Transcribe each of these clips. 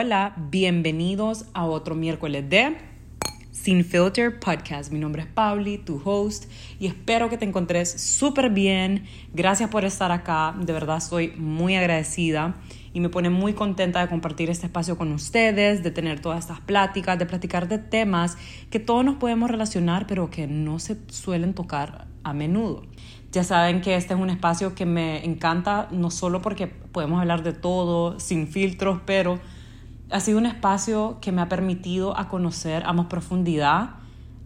hola, bienvenidos a otro miércoles de Sin Filter Podcast. Mi nombre es Pauli, tu host, y espero que te encontres súper bien. Gracias por estar acá, de verdad estoy muy agradecida y me pone muy contenta de compartir este espacio con ustedes, de tener todas estas pláticas, de platicar de temas que todos nos podemos relacionar, pero que no se suelen tocar a menudo. Ya saben que este es un espacio que me encanta, no solo porque podemos hablar de todo sin filtros, pero ha sido un espacio que me ha permitido a conocer a más profundidad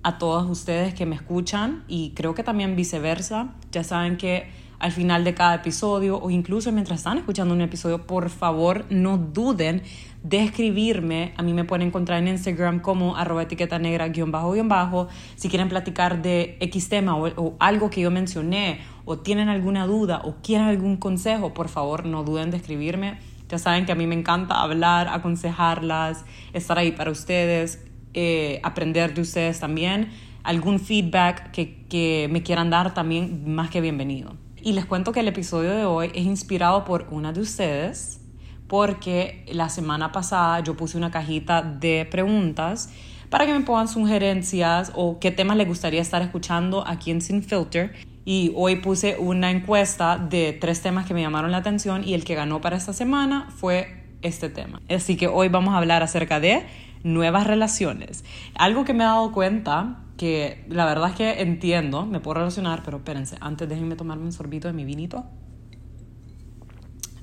a todos ustedes que me escuchan y creo que también viceversa. Ya saben que al final de cada episodio o incluso mientras están escuchando un episodio, por favor no duden de escribirme. A mí me pueden encontrar en Instagram como arroba etiqueta negra guion bajo guion bajo. Si quieren platicar de X tema o, o algo que yo mencioné o tienen alguna duda o quieren algún consejo, por favor no duden de escribirme. Ya saben que a mí me encanta hablar, aconsejarlas, estar ahí para ustedes, eh, aprender de ustedes también. Algún feedback que, que me quieran dar también, más que bienvenido. Y les cuento que el episodio de hoy es inspirado por una de ustedes, porque la semana pasada yo puse una cajita de preguntas para que me pongan sugerencias o qué temas les gustaría estar escuchando aquí en Sin Filter. Y hoy puse una encuesta de tres temas que me llamaron la atención y el que ganó para esta semana fue este tema. Así que hoy vamos a hablar acerca de nuevas relaciones. Algo que me he dado cuenta que la verdad es que entiendo, me puedo relacionar, pero espérense, antes déjenme tomarme un sorbito de mi vinito.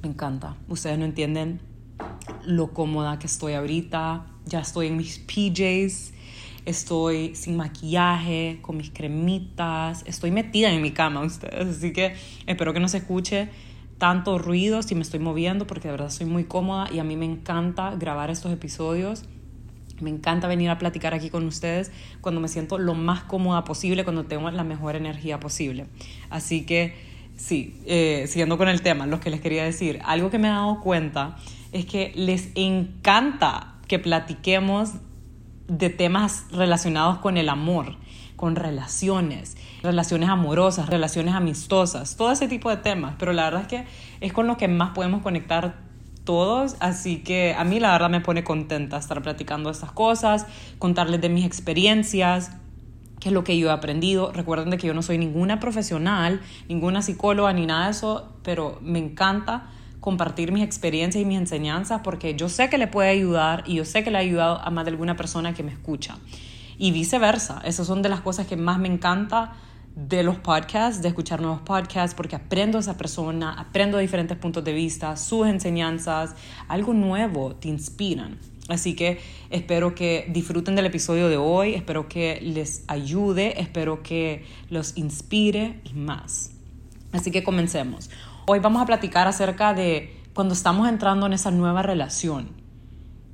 Me encanta. Ustedes no entienden lo cómoda que estoy ahorita. Ya estoy en mis PJs, estoy sin maquillaje, con mis cremitas, estoy metida en mi cama ustedes, así que espero que no se escuche tanto ruido si me estoy moviendo porque de verdad soy muy cómoda y a mí me encanta grabar estos episodios me encanta venir a platicar aquí con ustedes cuando me siento lo más cómoda posible, cuando tengo la mejor energía posible. Así que sí, eh, siguiendo con el tema, lo que les quería decir, algo que me he dado cuenta es que les encanta que platiquemos de temas relacionados con el amor, con relaciones, relaciones amorosas, relaciones amistosas, todo ese tipo de temas, pero la verdad es que es con lo que más podemos conectar todos, así que a mí la verdad me pone contenta estar platicando estas cosas, contarles de mis experiencias, qué es lo que yo he aprendido. Recuerden de que yo no soy ninguna profesional, ninguna psicóloga ni nada de eso, pero me encanta compartir mis experiencias y mis enseñanzas porque yo sé que le puede ayudar y yo sé que le ha ayudado a más de alguna persona que me escucha. Y viceversa, esas son de las cosas que más me encanta de los podcasts, de escuchar nuevos podcasts, porque aprendo a esa persona, aprendo diferentes puntos de vista, sus enseñanzas, algo nuevo te inspiran. Así que espero que disfruten del episodio de hoy, espero que les ayude, espero que los inspire y más. Así que comencemos. Hoy vamos a platicar acerca de cuando estamos entrando en esa nueva relación.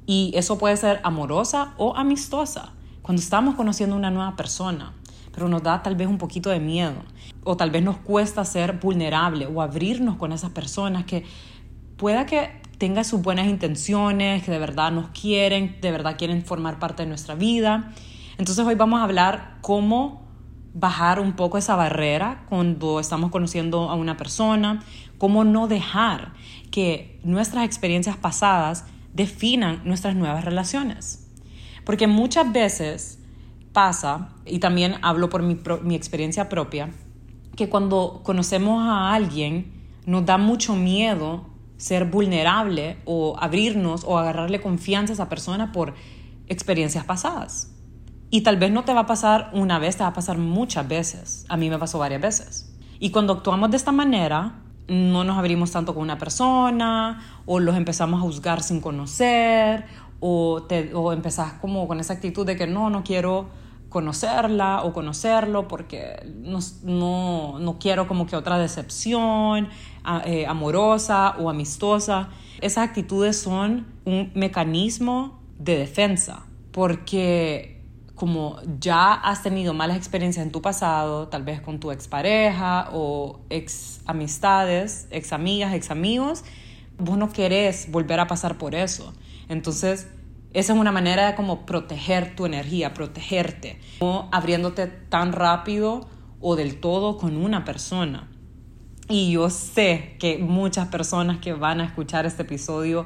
Y eso puede ser amorosa o amistosa. Cuando estamos conociendo una nueva persona pero nos da tal vez un poquito de miedo o tal vez nos cuesta ser vulnerable o abrirnos con esas personas que pueda que tengan sus buenas intenciones, que de verdad nos quieren, de verdad quieren formar parte de nuestra vida. Entonces hoy vamos a hablar cómo bajar un poco esa barrera cuando estamos conociendo a una persona, cómo no dejar que nuestras experiencias pasadas definan nuestras nuevas relaciones. Porque muchas veces pasa, y también hablo por mi, experiencia propia, que cuando conocemos a alguien nos da mucho miedo ser vulnerable o abrirnos o agarrarle confianza a esa persona por experiencias pasadas. Y tal vez no te va a pasar una vez, te va a pasar muchas veces. A mí me pasó varias veces. Y cuando actuamos de esta manera, no nos abrimos tanto con una persona o los empezamos a juzgar sin conocer o, te, o empezás como con esa actitud de que no, no quiero conocerla o conocerlo porque no, no, no quiero como que otra decepción eh, amorosa o amistosa. Esas actitudes son un mecanismo de defensa porque como ya has tenido malas experiencias en tu pasado, tal vez con tu expareja o ex amistades, ex amigas, ex amigos, vos no querés volver a pasar por eso. Entonces, esa es una manera de como proteger tu energía, protegerte, no abriéndote tan rápido o del todo con una persona. Y yo sé que muchas personas que van a escuchar este episodio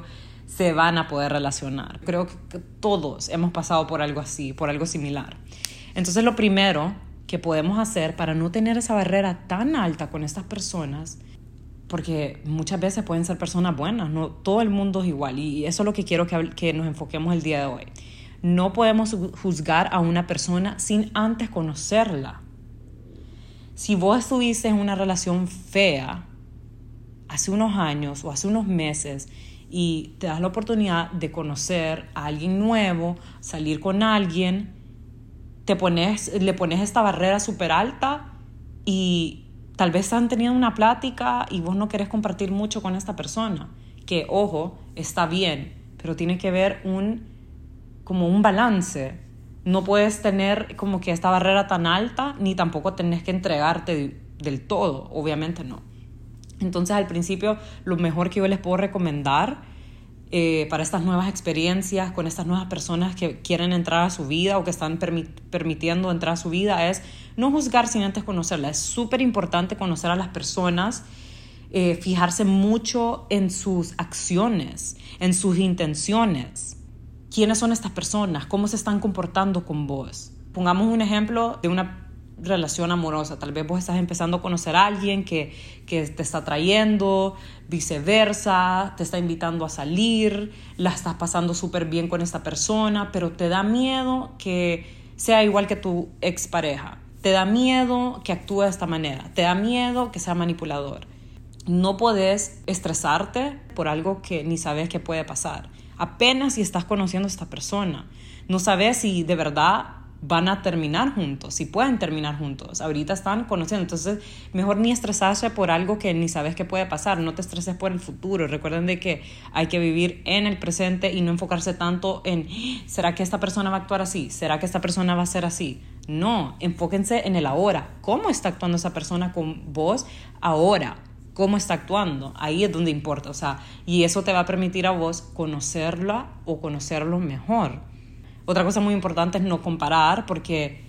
se van a poder relacionar. Creo que todos hemos pasado por algo así, por algo similar. Entonces lo primero que podemos hacer para no tener esa barrera tan alta con estas personas, porque muchas veces pueden ser personas buenas, no todo el mundo es igual y eso es lo que quiero que, que nos enfoquemos el día de hoy. No podemos juzgar a una persona sin antes conocerla. Si vos estuviste en una relación fea hace unos años o hace unos meses y te das la oportunidad de conocer a alguien nuevo, salir con alguien, te pones, le pones esta barrera súper alta y tal vez han tenido una plática y vos no querés compartir mucho con esta persona, que ojo, está bien, pero tiene que haber un, como un balance. No puedes tener como que esta barrera tan alta, ni tampoco tenés que entregarte del todo, obviamente no. Entonces al principio lo mejor que yo les puedo recomendar eh, para estas nuevas experiencias con estas nuevas personas que quieren entrar a su vida o que están permitiendo entrar a su vida es no juzgar sin antes conocerla. Es súper importante conocer a las personas, eh, fijarse mucho en sus acciones, en sus intenciones. ¿Quiénes son estas personas? ¿Cómo se están comportando con vos? Pongamos un ejemplo de una relación amorosa. Tal vez vos estás empezando a conocer a alguien que, que te está trayendo, viceversa, te está invitando a salir, la estás pasando súper bien con esta persona, pero te da miedo que sea igual que tu expareja. Te da miedo que actúe de esta manera. Te da miedo que sea manipulador. No puedes estresarte por algo que ni sabes que puede pasar. Apenas si estás conociendo a esta persona. No sabes si de verdad van a terminar juntos, si pueden terminar juntos. Ahorita están conociendo, entonces mejor ni estresarse por algo que ni sabes que puede pasar, no te estreses por el futuro. Recuerden de que hay que vivir en el presente y no enfocarse tanto en ¿será que esta persona va a actuar así? ¿Será que esta persona va a ser así? No, enfóquense en el ahora. ¿Cómo está actuando esa persona con vos ahora? ¿Cómo está actuando? Ahí es donde importa, o sea, y eso te va a permitir a vos conocerla o conocerlo mejor. Otra cosa muy importante es no comparar porque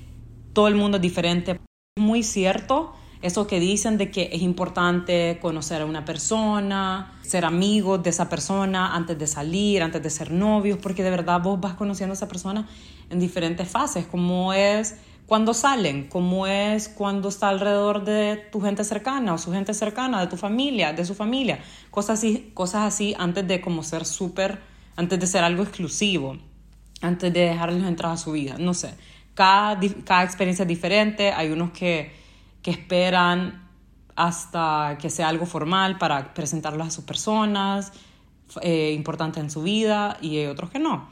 todo el mundo es diferente. Muy cierto eso que dicen de que es importante conocer a una persona, ser amigos de esa persona antes de salir, antes de ser novios, porque de verdad vos vas conociendo a esa persona en diferentes fases, como es cuando salen, como es cuando está alrededor de tu gente cercana o su gente cercana, de tu familia, de su familia, cosas así, cosas así antes de como ser súper, antes de ser algo exclusivo antes de dejarlos entrar a su vida. No sé, cada, cada experiencia es diferente. Hay unos que, que esperan hasta que sea algo formal para presentarlos a sus personas eh, en su vida y hay otros que no.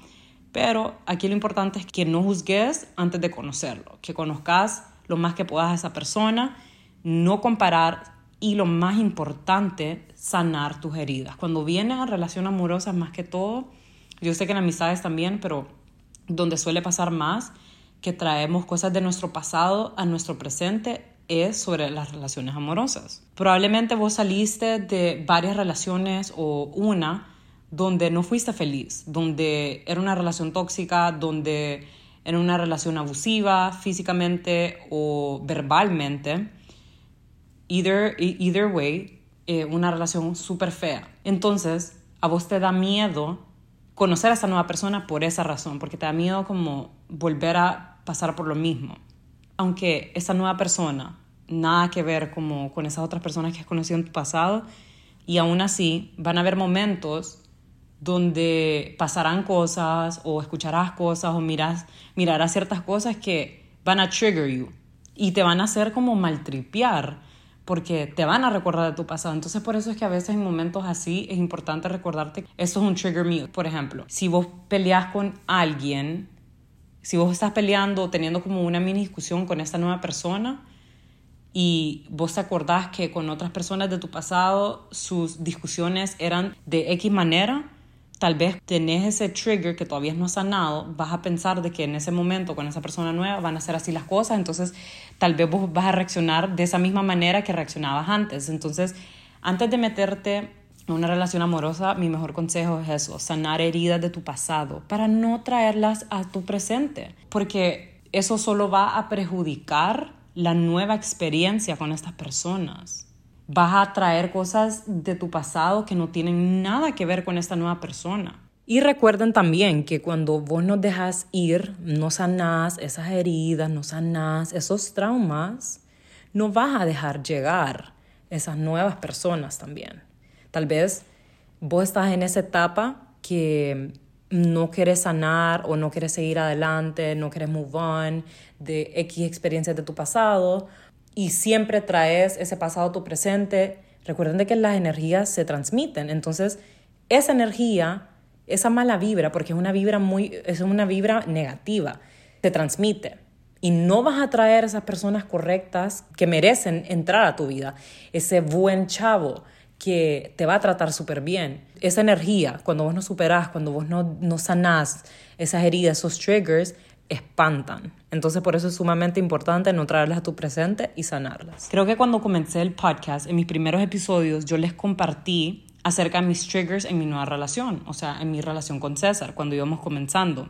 Pero aquí lo importante es que no juzgues antes de conocerlo, que conozcas lo más que puedas a esa persona, no comparar y lo más importante, sanar tus heridas. Cuando viene a relación amorosa, más que todo, yo sé que en amistades también, pero donde suele pasar más que traemos cosas de nuestro pasado a nuestro presente es sobre las relaciones amorosas. Probablemente vos saliste de varias relaciones o una donde no fuiste feliz, donde era una relación tóxica, donde era una relación abusiva físicamente o verbalmente. Either, either way, eh, una relación súper fea. Entonces, a vos te da miedo conocer a esta nueva persona por esa razón, porque te da miedo como volver a pasar por lo mismo. Aunque esa nueva persona, nada que ver como con esas otras personas que has conocido en tu pasado, y aún así van a haber momentos donde pasarán cosas o escucharás cosas o miras, mirarás ciertas cosas que van a trigger you y te van a hacer como maltripear porque te van a recordar de tu pasado. Entonces por eso es que a veces en momentos así es importante recordarte, eso es un trigger mute. Por ejemplo, si vos peleas con alguien, si vos estás peleando teniendo como una mini discusión con esta nueva persona y vos te acordás que con otras personas de tu pasado sus discusiones eran de X manera, tal vez tenés ese trigger que todavía no has sanado, vas a pensar de que en ese momento con esa persona nueva van a ser así las cosas, entonces tal vez vos vas a reaccionar de esa misma manera que reaccionabas antes. Entonces, antes de meterte en una relación amorosa, mi mejor consejo es eso, sanar heridas de tu pasado para no traerlas a tu presente, porque eso solo va a perjudicar la nueva experiencia con estas personas vas a traer cosas de tu pasado que no tienen nada que ver con esta nueva persona. Y recuerden también que cuando vos nos dejas ir, no sanás esas heridas, no sanás esos traumas, no vas a dejar llegar esas nuevas personas también. Tal vez vos estás en esa etapa que no quieres sanar o no quieres seguir adelante, no quieres move on de X experiencias de tu pasado y siempre traes ese pasado a tu presente. Recuerden que las energías se transmiten, entonces esa energía, esa mala vibra, porque es una vibra muy, es una vibra negativa, se transmite y no vas a traer esas personas correctas que merecen entrar a tu vida, ese buen chavo que te va a tratar súper bien. Esa energía, cuando vos no superás, cuando vos no, no sanás esas heridas, esos triggers, espantan. Entonces por eso es sumamente importante no traerlas a tu presente y sanarlas. Creo que cuando comencé el podcast, en mis primeros episodios, yo les compartí acerca de mis triggers en mi nueva relación, o sea, en mi relación con César, cuando íbamos comenzando.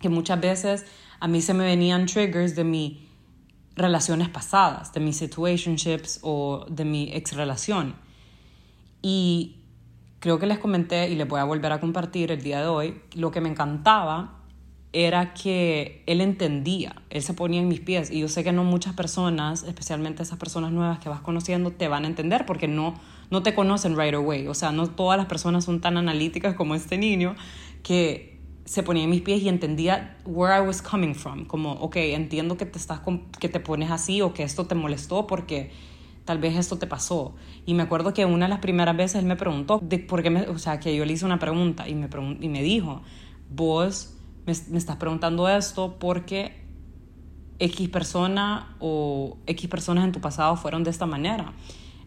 Que muchas veces a mí se me venían triggers de mis relaciones pasadas, de mis situationships o de mi ex relación. Y creo que les comenté y les voy a volver a compartir el día de hoy, lo que me encantaba era que él entendía, él se ponía en mis pies. Y yo sé que no muchas personas, especialmente esas personas nuevas que vas conociendo, te van a entender porque no, no te conocen right away, o sea, no todas las personas son tan analíticas como este niño que se ponía en mis pies y entendía where I was coming from, como, ok, entiendo que te, estás, que te pones así o que esto te molestó porque tal vez esto te pasó. Y me acuerdo que una de las primeras veces él me preguntó, de por qué me, o sea, que yo le hice una pregunta y me, y me dijo, vos me, me, estás preguntando esto porque X persona o X personas en tu pasado fueron de esta manera.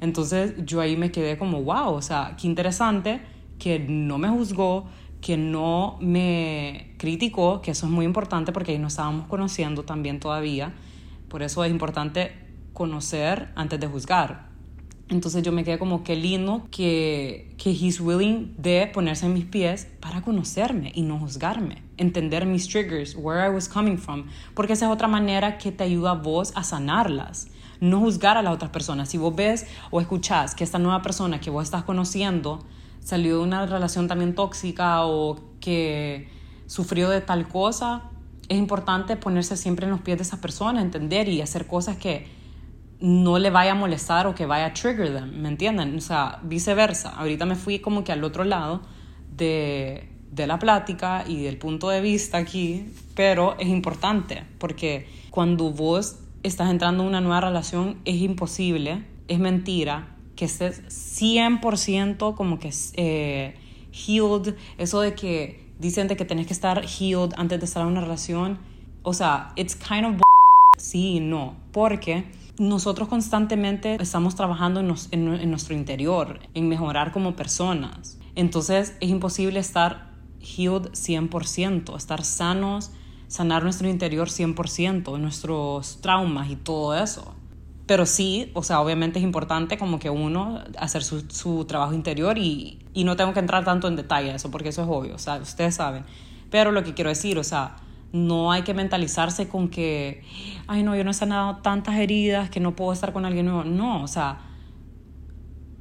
Entonces yo ahí me quedé como, wow, o sea, qué interesante que no me juzgó, que no me criticó, que eso es muy importante porque ahí no estábamos conociendo también todavía. Por eso es importante conocer antes de juzgar. Entonces yo me quedé como qué lindo que, que he's willing de ponerse en mis pies para conocerme y no juzgarme, entender mis triggers, where I was coming from, porque esa es otra manera que te ayuda a vos a sanarlas, no juzgar a las otras personas. Si vos ves o escuchás que esta nueva persona que vos estás conociendo salió de una relación también tóxica o que sufrió de tal cosa, es importante ponerse siempre en los pies de esa persona, entender y hacer cosas que no le vaya a molestar o que vaya a trigger them, ¿me entienden? O sea, viceversa. Ahorita me fui como que al otro lado de, de la plática y del punto de vista aquí, pero es importante porque cuando vos estás entrando en una nueva relación es imposible, es mentira que estés 100% como que eh, healed, eso de que dicen de que tenés que estar healed antes de estar en una relación, o sea, it's kind of sí y no, porque nosotros constantemente estamos trabajando en, nuestro interior, en mejorar como personas. Entonces es imposible estar healed 100%, estar sanos, sanar nuestro interior 100%, nuestros traumas y todo eso. Pero sí, o sea, obviamente es importante como que uno hacer su, trabajo interior y, y no tengo que entrar tanto en detalle eso, porque eso es obvio, o sea, ustedes saben. Pero lo que quiero decir, o sea, no hay que mentalizarse con que, ay no, yo no he sanado tantas heridas que no puedo estar con alguien nuevo. No, o sea,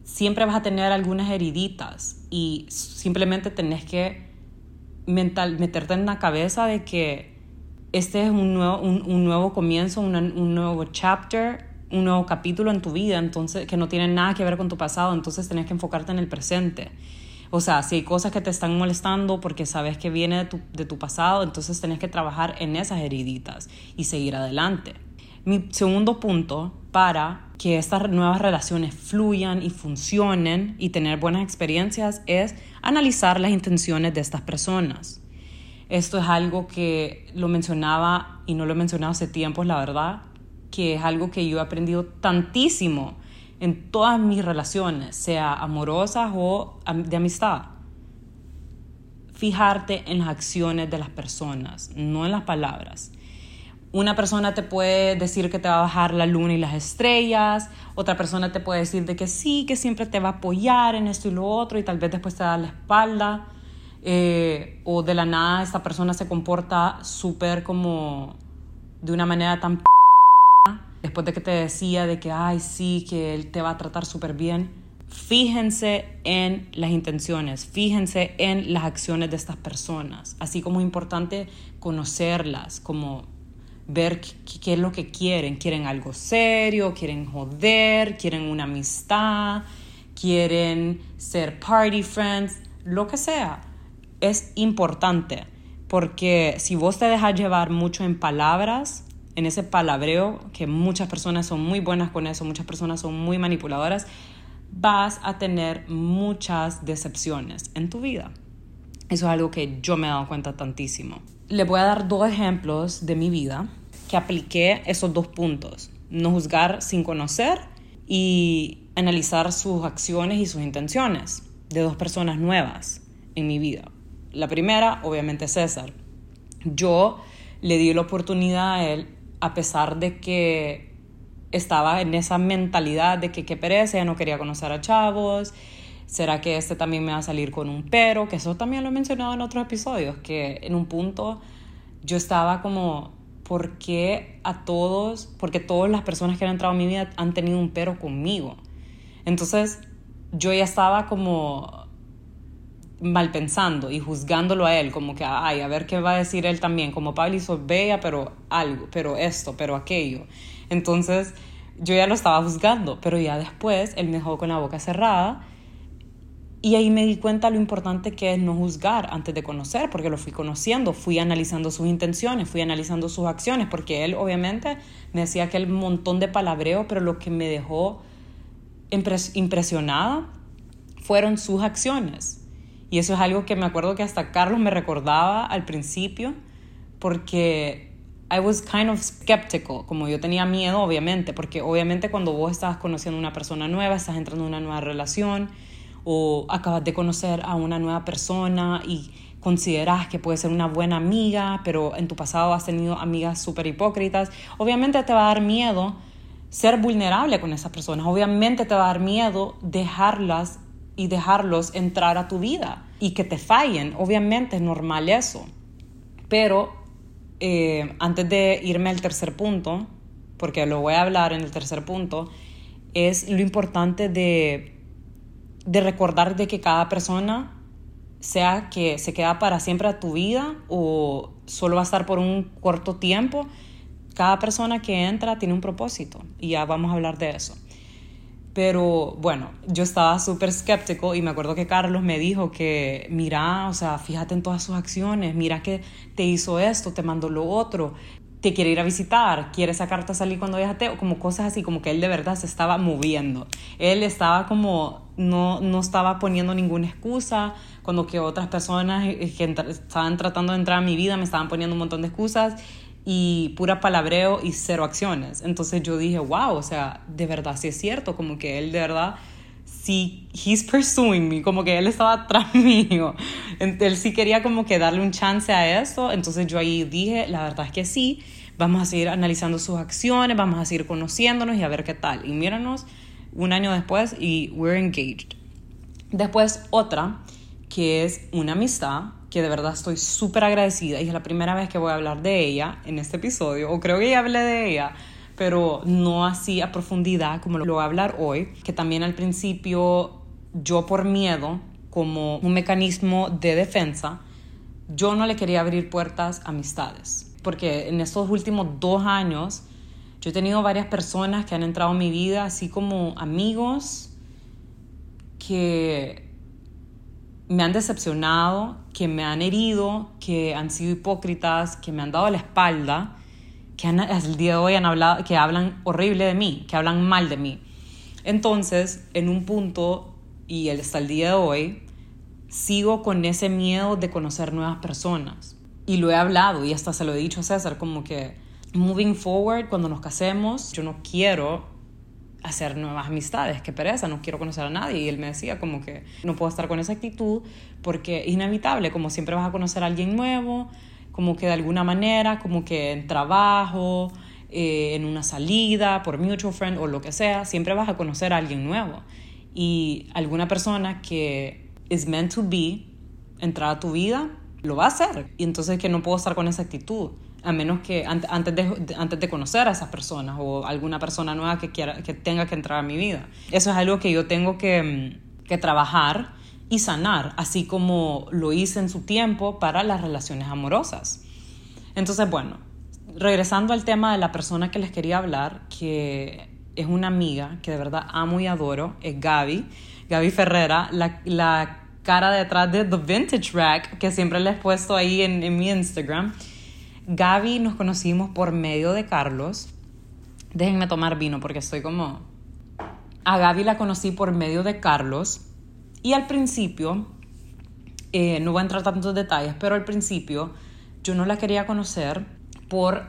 siempre vas a tener algunas heriditas y simplemente tenés que mental, meterte en la cabeza de que este es un nuevo, un, nuevo comienzo, un nuevo chapter, un nuevo capítulo en tu vida, entonces que no tiene nada que ver con tu pasado, entonces tenés que enfocarte en el presente. O sea, si hay cosas que te están molestando porque sabes que viene de tu, de tu pasado, entonces tenés que trabajar en esas heriditas y seguir adelante. Mi segundo punto para que estas nuevas relaciones fluyan y funcionen y tener buenas experiencias es analizar las intenciones de estas personas. Esto es algo que lo mencionaba y no lo he mencionado hace tiempo, la verdad, que es algo que yo he aprendido tantísimo en todas mis relaciones, sea amorosas o de amistad. Fijarte en las acciones de las personas, no en las palabras. Una persona te puede decir que te va a bajar la luna y las estrellas, otra persona te puede decir de que sí, que siempre te va a apoyar en esto y lo otro y tal vez después te da la espalda. Eh, o de la nada esta persona se comporta súper como de una manera tan después de que te decía de que, ay, sí, que él te va a tratar súper bien, fíjense en las intenciones, fíjense en las acciones de estas personas, así como es importante conocerlas, como ver qué, es lo que quieren. ¿Quieren algo serio? ¿Quieren joder? ¿Quieren una amistad? ¿Quieren ser party friends? Lo que sea. Es importante porque si vos te dejas llevar mucho en palabras, en ese palabreo, que muchas personas son muy buenas con eso, muchas personas son muy manipuladoras, vas a tener muchas decepciones en tu vida. Eso es algo que yo me he dado cuenta tantísimo. Le voy a dar dos ejemplos de mi vida que apliqué esos dos puntos. No juzgar sin conocer y analizar sus acciones y sus intenciones de dos personas nuevas en mi vida. La primera, obviamente, César. Yo le di la oportunidad a él a pesar de que estaba en esa mentalidad de que qué pereza, ya no quería conocer a chavos, será que este también me va a salir con un pero, que eso también lo he mencionado en otros episodios, que en un punto yo estaba como, ¿por qué a todos, porque todas las personas que han entrado en mi vida han tenido un pero conmigo? Entonces yo ya estaba como mal pensando y juzgándolo a él, como que, ay, a ver qué va a decir él también, como Pablo hizo bella, pero algo, pero esto, pero aquello. Entonces yo ya lo estaba juzgando, pero ya después él me dejó con la boca cerrada y ahí me di cuenta lo importante que es no juzgar antes de conocer, porque lo fui conociendo, fui analizando sus intenciones, fui analizando sus acciones, porque él obviamente me decía aquel montón de palabreo, pero lo que me dejó impresionada fueron sus acciones y eso es algo que me acuerdo que hasta Carlos me recordaba al principio, porque I was kind of skeptical, como yo tenía miedo, obviamente, porque obviamente cuando vos estás conociendo a una persona nueva, estás entrando en una nueva relación, o acabas de conocer a una nueva persona y consideras que puede ser una buena amiga, pero en tu pasado has tenido amigas súper hipócritas, obviamente te va a dar miedo ser vulnerable con esas personas, obviamente te va a dar miedo dejarlas y dejarlos entrar a tu vida y que te fallen. Obviamente es normal eso. Pero eh, antes de irme al tercer punto, porque lo voy a hablar en el tercer punto, es lo importante de, de recordar de que cada persona, sea que se queda para siempre a tu vida o solo va a estar por un corto tiempo, cada persona que entra tiene un propósito y ya vamos a hablar de eso. Pero bueno, yo estaba súper escéptico y me acuerdo que Carlos me dijo que mira, o sea, fíjate en todas sus acciones, mira que te hizo esto, te mandó lo otro, te quiere ir a visitar, quiere sacarte a salir cuando viajaste, o como cosas así, como que él de verdad se estaba moviendo. Él estaba como, no, no estaba poniendo ninguna excusa, cuando que otras personas que estaban tratando de entrar a mi vida me estaban poniendo un montón de excusas y pura palabreo y cero acciones. Entonces yo dije, wow, o sea, de verdad sí es cierto, como que él de verdad sí, he's pursuing me, como que él estaba atrás mío. Él sí quería como que darle un chance a eso. Entonces yo ahí dije, la verdad es que sí, vamos a seguir analizando sus acciones, vamos a seguir conociéndonos y a ver qué tal. Y míranos un año después y we're engaged. Después otra, que es una amistad que de verdad estoy súper agradecida y es la primera vez que voy a hablar de ella en este episodio, o creo que ya hablé de ella, pero no así a profundidad como lo voy a hablar hoy, que también al principio yo por miedo, como un mecanismo de defensa, yo no le quería abrir puertas a amistades, porque en estos últimos dos años yo he tenido varias personas que han entrado en mi vida, así como amigos que me han decepcionado, que me han herido, que han sido hipócritas, que me han dado la espalda, que han, el día de hoy han hablado, que hablan horrible de mí, que hablan mal de mí. Entonces, en un punto, y hasta el día de hoy, sigo con ese miedo de conocer nuevas personas. Y lo he hablado y hasta se lo he dicho a César, como que moving forward, cuando nos casemos, yo no quiero hacer nuevas amistades, qué pereza, no quiero conocer a nadie. Y él me decía como que no puedo estar con esa actitud porque es inevitable, como siempre vas a conocer a alguien nuevo, como que de alguna manera, como que en trabajo, eh, en una salida, por mutual friend o lo que sea, siempre vas a conocer a alguien nuevo. Y alguna persona que es meant to be, entrar a tu vida, lo va a hacer. Y entonces que no puedo estar con esa actitud. A menos que antes de, antes de conocer a esas personas o alguna persona nueva que, quiera, que tenga que entrar a mi vida. Eso es algo que yo tengo que, que trabajar y sanar, así como lo hice en su tiempo para las relaciones amorosas. Entonces, bueno, regresando al tema de la persona que les quería hablar, que es una amiga que de verdad amo y adoro, es Gaby, Gaby Ferrera, la, la cara detrás de The Vintage Rack, que siempre les he puesto ahí en, en mi Instagram. Gaby nos conocimos por medio de Carlos. Déjenme tomar vino porque estoy como... A Gaby la conocí por medio de Carlos y al principio, eh, no voy a entrar tantos detalles, pero al principio yo no la quería conocer por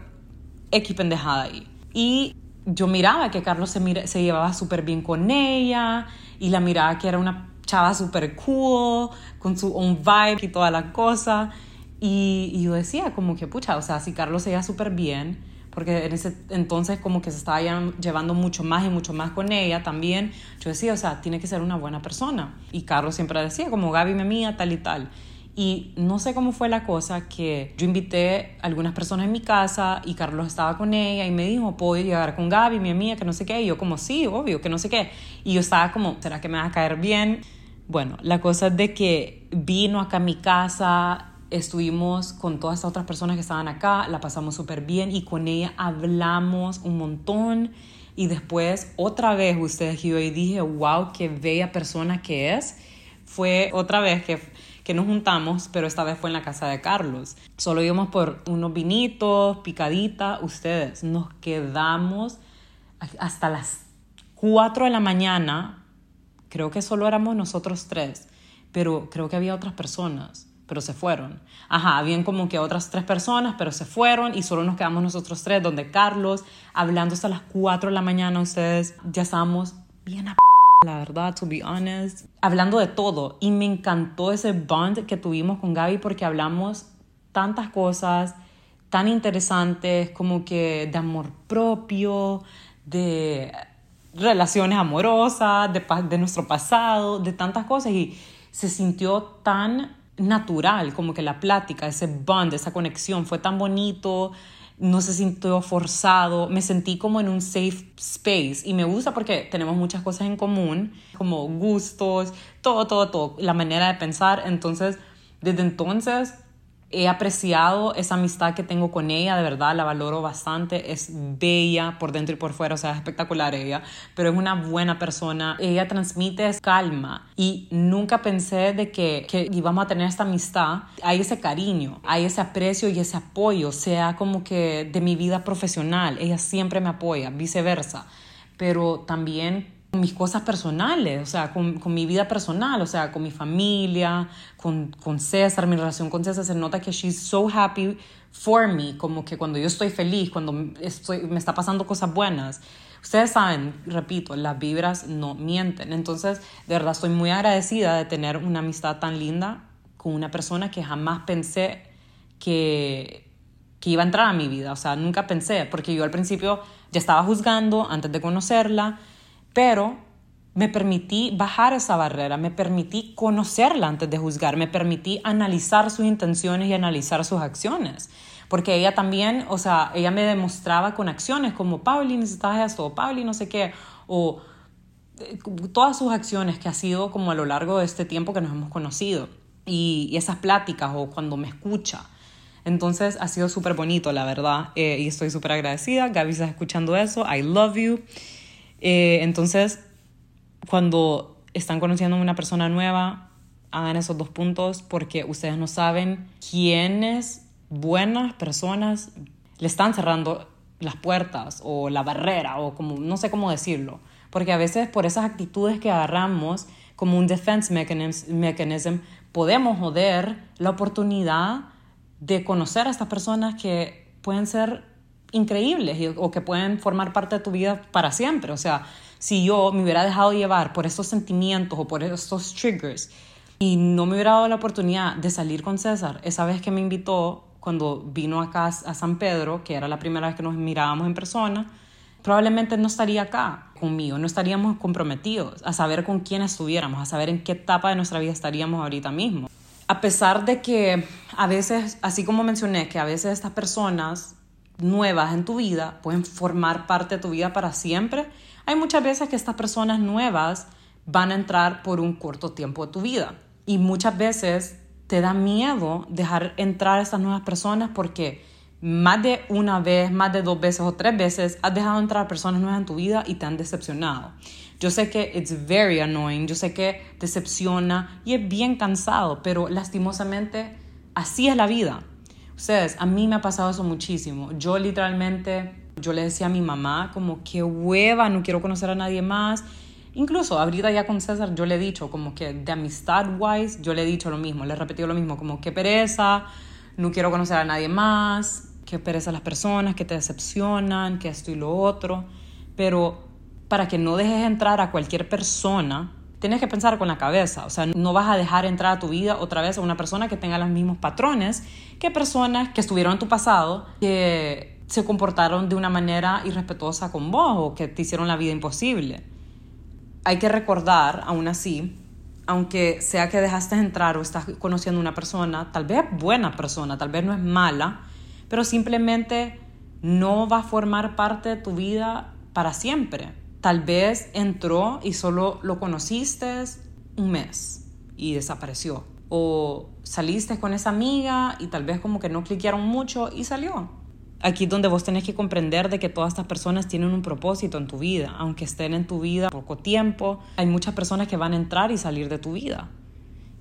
X pendejada ahí. Y yo miraba que Carlos se, se llevaba súper bien con ella y la miraba que era una chava súper cool, con su own vibe y toda la cosa. Y, yo decía como que, pucha, o sea, si Carlos se iba súper bien, porque en ese entonces como que se estaba llevando mucho más y mucho más con ella también, yo decía, o sea, tiene que ser una buena persona. Y Carlos siempre decía, como Gaby me mía, tal y tal. Y no sé cómo fue la cosa que yo invité a algunas personas en mi casa y Carlos estaba con ella y me dijo, ¿puedo llegar con Gaby, mi amiga, que no sé qué? Y yo como, sí, obvio, que no sé qué. Y yo estaba como, ¿será que me va a caer bien? Bueno, la cosa es de que vino acá a mi casa, estuvimos con todas estas otras personas que estaban acá, la pasamos súper bien y con ella hablamos un montón. Y después, otra vez, ustedes y yo y dije, wow, qué bella persona que es. Fue otra vez que, que nos juntamos, pero esta vez fue en la casa de Carlos. Solo íbamos por unos vinitos, picadita. Ustedes, nos quedamos hasta las 4 de la mañana. Creo que solo éramos nosotros tres, pero creo que había otras personas pero se fueron. Ajá, habían como que otras tres personas, pero se fueron y solo nos quedamos nosotros tres, donde Carlos, hablando hasta las 4 de la mañana, ustedes ya estábamos bien a la verdad, to be honest, hablando de todo. Y me encantó ese bond que tuvimos con Gaby porque hablamos tantas cosas tan interesantes como que de amor propio, de relaciones amorosas, de, de nuestro pasado, de tantas cosas. Y se sintió tan natural, como que la plática, ese bond, esa conexión fue tan bonito, no se sintió forzado, me sentí como en un safe space. Y me gusta porque tenemos muchas cosas en común, como gustos, todo, todo, todo, la manera de pensar, entonces desde entonces he apreciado esa amistad que tengo con ella, de verdad la valoro bastante, es bella por dentro y por fuera, o sea, es espectacular ella, pero es una buena persona, ella transmite calma y nunca pensé de que, que íbamos a tener esta amistad, hay ese cariño, hay ese aprecio y ese apoyo, sea como que de mi vida profesional, ella siempre me apoya, viceversa, pero también mis cosas personales, o sea, con, con, mi vida personal, o sea, con mi familia, con, con César, mi relación con César, se nota que she's so happy for me, como que cuando yo estoy feliz, cuando estoy, me está pasando cosas buenas. Ustedes saben, repito, las vibras no mienten. Entonces, de verdad, estoy muy agradecida de tener una amistad tan linda con una persona que jamás pensé que, que iba a entrar a mi vida. O sea, nunca pensé, porque yo al principio ya estaba juzgando antes de conocerla pero me permití bajar esa barrera, me permití conocerla antes de juzgar, me permití analizar sus intenciones y analizar sus acciones. Porque ella también, o sea, ella me demostraba con acciones como, Pauli, necesitas esto, o Pauli, no sé qué, o eh, todas sus acciones que ha sido como a lo largo de este tiempo que nos hemos conocido. Y, esas pláticas o cuando me escucha. Entonces ha sido súper bonito, la verdad, eh, y estoy súper agradecida. Gaby, estás escuchando eso, I love you. Eh, entonces, cuando están conociendo a una persona nueva, hagan esos dos puntos porque ustedes no saben quiénes buenas personas le están cerrando las puertas o la barrera o como no sé cómo decirlo. Porque a veces por esas actitudes que agarramos como un defense mechanism, podemos joder la oportunidad de conocer a estas personas que pueden ser increíbles o que pueden formar parte de tu vida para siempre. O sea, si yo me hubiera dejado llevar por estos sentimientos o por estos triggers y no me hubiera dado la oportunidad de salir con César, esa vez que me invitó cuando vino acá a San Pedro, que era la primera vez que nos mirábamos en persona, probablemente no estaría acá conmigo, no estaríamos comprometidos a saber con quién estuviéramos, a saber en qué etapa de nuestra vida estaríamos ahorita mismo. a pesar de que a veces, así como mencioné, que a veces estas personas nuevas en tu vida pueden formar parte de tu vida para siempre, hay muchas veces que estas personas nuevas van a entrar por un corto tiempo de tu vida. Y muchas veces te da miedo dejar entrar a estas nuevas personas porque más de una vez, más de dos veces o tres veces has dejado entrar personas nuevas en tu vida y te han decepcionado. Yo sé que it's very annoying, yo sé que decepciona y es bien cansado, pero lastimosamente así es la vida. Ustedes, a mí me ha pasado eso muchísimo. Yo literalmente, yo le decía a mi mamá como que hueva, no quiero conocer a nadie más. Incluso ahorita ya con César yo le he dicho como que de amistad wise, yo le he dicho lo mismo, le he repetido lo mismo, como que pereza, no quiero conocer a nadie más, que pereza las personas, que te decepcionan, que esto y lo otro. Pero para que no dejes entrar a cualquier persona, tienes que pensar con la cabeza. O sea, no vas a dejar entrar a tu vida otra vez a una persona que tenga los mismos patrones que personas que estuvieron en tu pasado, que se comportaron de una manera irrespetuosa con vos o que te hicieron la vida imposible. Hay que recordar, aún así, aunque sea que dejaste entrar o estás conociendo una persona, tal vez buena persona, tal vez no es mala, pero simplemente no va a formar parte de tu vida para siempre Tal vez entró y solo lo conociste un mes y desapareció. O saliste con esa amiga y tal vez como que no cliquearon mucho y salió. Aquí es donde vos tenés que comprender de que todas estas personas tienen un propósito en tu vida, aunque estén en tu vida poco tiempo, hay muchas personas que van a entrar y salir de tu vida.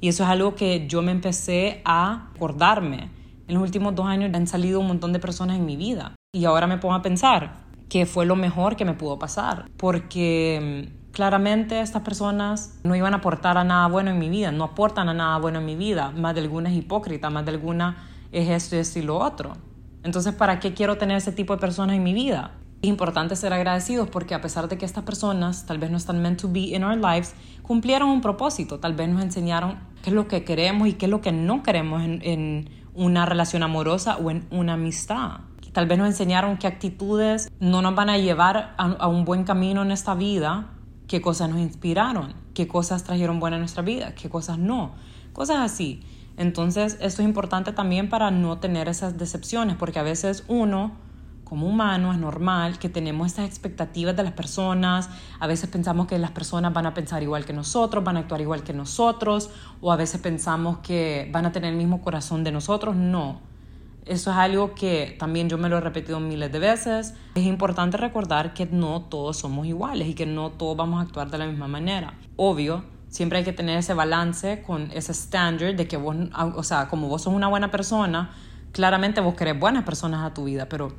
Y eso es algo que yo me empecé a acordarme. En los últimos dos años han salido un montón de personas en mi vida. Y ahora me pongo a pensar, que fue lo mejor que me pudo pasar, porque mm, claramente estas personas no iban a aportar a nada bueno en mi vida, no aportan a nada bueno en mi vida, más de alguna es hipócrita, más de alguna es esto y esto y lo otro. Entonces, ¿para qué quiero tener ese tipo de personas en mi vida? Es importante ser agradecidos porque a pesar de que estas personas tal vez no están meant to be in our lives, cumplieron un propósito, tal vez nos enseñaron qué es lo que queremos y qué es lo que no queremos en, en una relación amorosa o en una amistad. Tal vez nos enseñaron qué actitudes no nos van a llevar a, un buen camino en esta vida, qué cosas nos inspiraron, qué cosas trajeron buena a nuestra vida, qué cosas no, cosas así. Entonces, esto es importante también para no tener esas decepciones, porque a veces uno, como humano, es normal que tenemos estas expectativas de las personas, a veces pensamos que las personas van a pensar igual que nosotros, van a actuar igual que nosotros, o a veces pensamos que van a tener el mismo corazón de nosotros. No, eso es algo que también yo me lo he repetido miles de veces. Es importante recordar que no todos somos iguales y que no todos vamos a actuar de la misma manera. Obvio, siempre hay que tener ese balance con ese estándar de que vos, o sea, como vos sos una buena persona, claramente vos querés buenas personas a tu vida, pero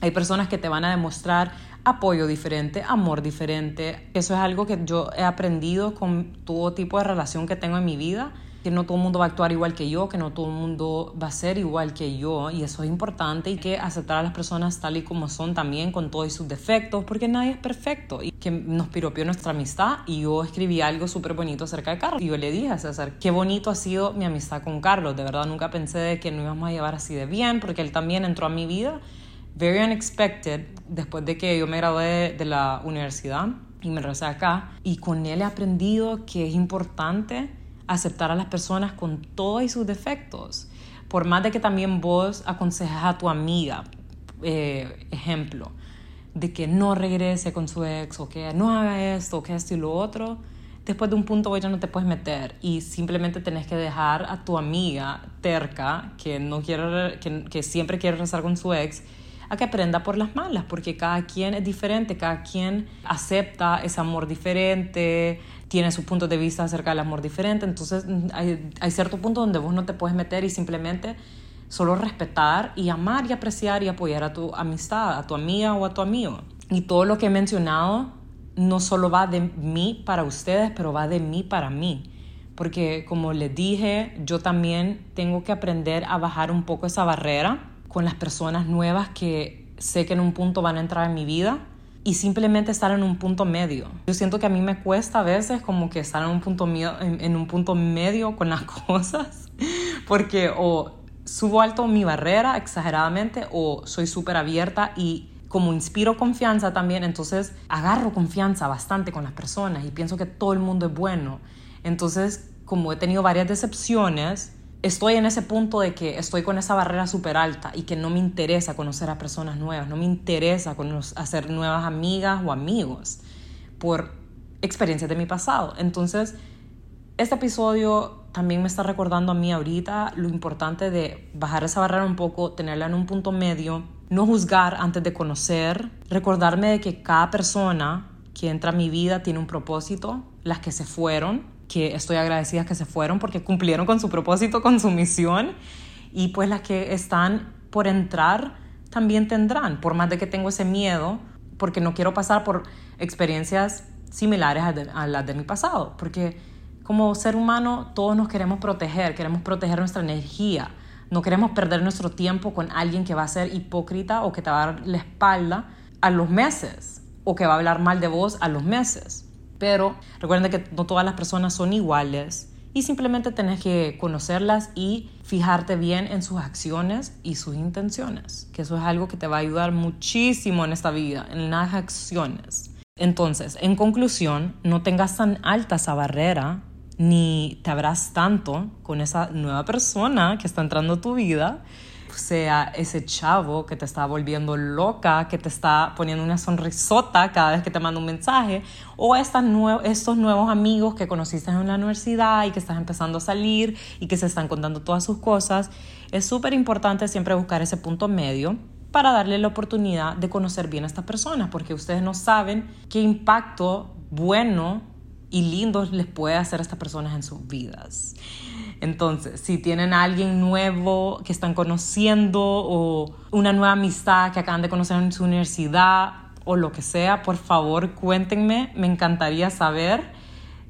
hay personas que te van a demostrar apoyo diferente, amor diferente. Eso es algo que yo he aprendido con todo tipo de relación que tengo en mi vida que no todo el mundo va a actuar igual que yo, que no todo el mundo va a ser igual que yo y eso es importante y que aceptar a las personas tal y como son también con todos sus defectos porque nadie es perfecto y que nos piropió nuestra amistad y yo escribí algo súper bonito acerca de Carlos y yo le dije a César qué bonito ha sido mi amistad con Carlos, de verdad nunca pensé de que nos íbamos a llevar así de bien porque él también entró a mi vida very unexpected después de que yo me gradué de la universidad y me regresé acá y con él he aprendido que es importante aceptar a las personas con todos sus defectos. Por más de que también vos aconsejas a tu amiga, eh, ejemplo, de que no regrese con su ex o que no haga esto que esto y lo otro, después de un punto ya no te puedes meter y simplemente tenés que dejar a tu amiga terca que, no quiere, que siempre quiere rezar con su ex a que aprenda por las malas, porque cada quien es diferente, cada quien acepta ese amor diferente, tiene su punto de vista acerca del amor diferente, entonces mm, hay, hay cierto punto donde vos no te puedes meter y simplemente solo respetar y amar y apreciar y apoyar a tu amistad, a tu amiga o a tu amigo. Y todo lo que he mencionado no solo va de mí para ustedes, pero va de mí para mí. Porque como les dije, yo también tengo que aprender a bajar un poco esa barrera con las personas nuevas que sé que en un punto van a entrar en mi vida y simplemente estar en un punto medio. Yo siento que a mí me cuesta a veces como que estar en un punto, en, un punto medio con las cosas, porque o subo alto mi barrera exageradamente o soy súper abierta y como inspiro confianza también, entonces agarro confianza bastante con las personas y pienso que todo el mundo es bueno. Entonces, como he tenido varias decepciones, estoy en ese punto de que estoy con esa barrera súper alta y que no me interesa conocer a personas nuevas, no me interesa hacer nuevas amigas o amigos por experiencias de mi pasado. Entonces, este episodio también me está recordando a mí ahorita lo importante de bajar esa barrera un poco, tenerla en un punto medio, no juzgar antes de conocer, recordarme de que cada persona que entra a mi vida tiene un propósito, las que se fueron, que estoy agradecida que se fueron porque cumplieron con su propósito, con su misión, y pues las que están por entrar también tendrán, por más de que tengo ese miedo, porque no quiero pasar por experiencias similares a, las de mi pasado, porque como ser humano todos nos queremos proteger, queremos proteger nuestra energía, no queremos perder nuestro tiempo con alguien que va a ser hipócrita o que te va a dar la espalda a los meses o que va a hablar mal de vos a los meses. Pero recuerden que no todas las personas son iguales y simplemente tenés que conocerlas y fijarte bien en sus acciones y sus intenciones, que eso es algo que te va a ayudar muchísimo en esta vida, en las acciones. Entonces, en conclusión, no tengas tan alta esa barrera ni te abras tanto con esa nueva persona que está entrando a tu vida, sea ese chavo que te está volviendo loca, que te está poniendo una sonrisota cada vez que te manda un mensaje, o estas estos nuevos amigos que conociste en la universidad y que estás empezando a salir y que se están contando todas sus cosas. Es súper importante siempre buscar ese punto medio para darle la oportunidad de conocer bien a estas personas, porque ustedes no saben qué impacto bueno y lindos les puede hacer a estas personas en sus vidas. Entonces, si tienen a alguien nuevo que están conociendo o una nueva amistad que acaban de conocer en su universidad o lo que sea, por favor cuéntenme, me encantaría saber.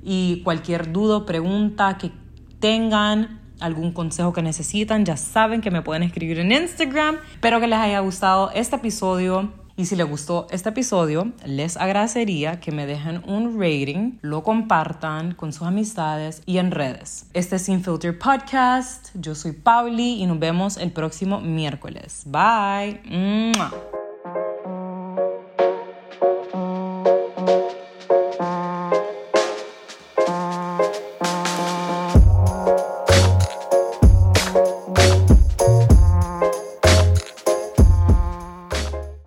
Y cualquier duda pregunta que tengan, algún consejo que necesitan, ya saben que me pueden escribir en Instagram. Espero que les haya gustado este episodio. Y si les gustó este episodio, les agradecería que me dejen un rating, lo compartan con sus amistades y en redes. Este es Sin Filter Podcast. Yo soy Pauli y nos vemos el próximo miércoles. Bye.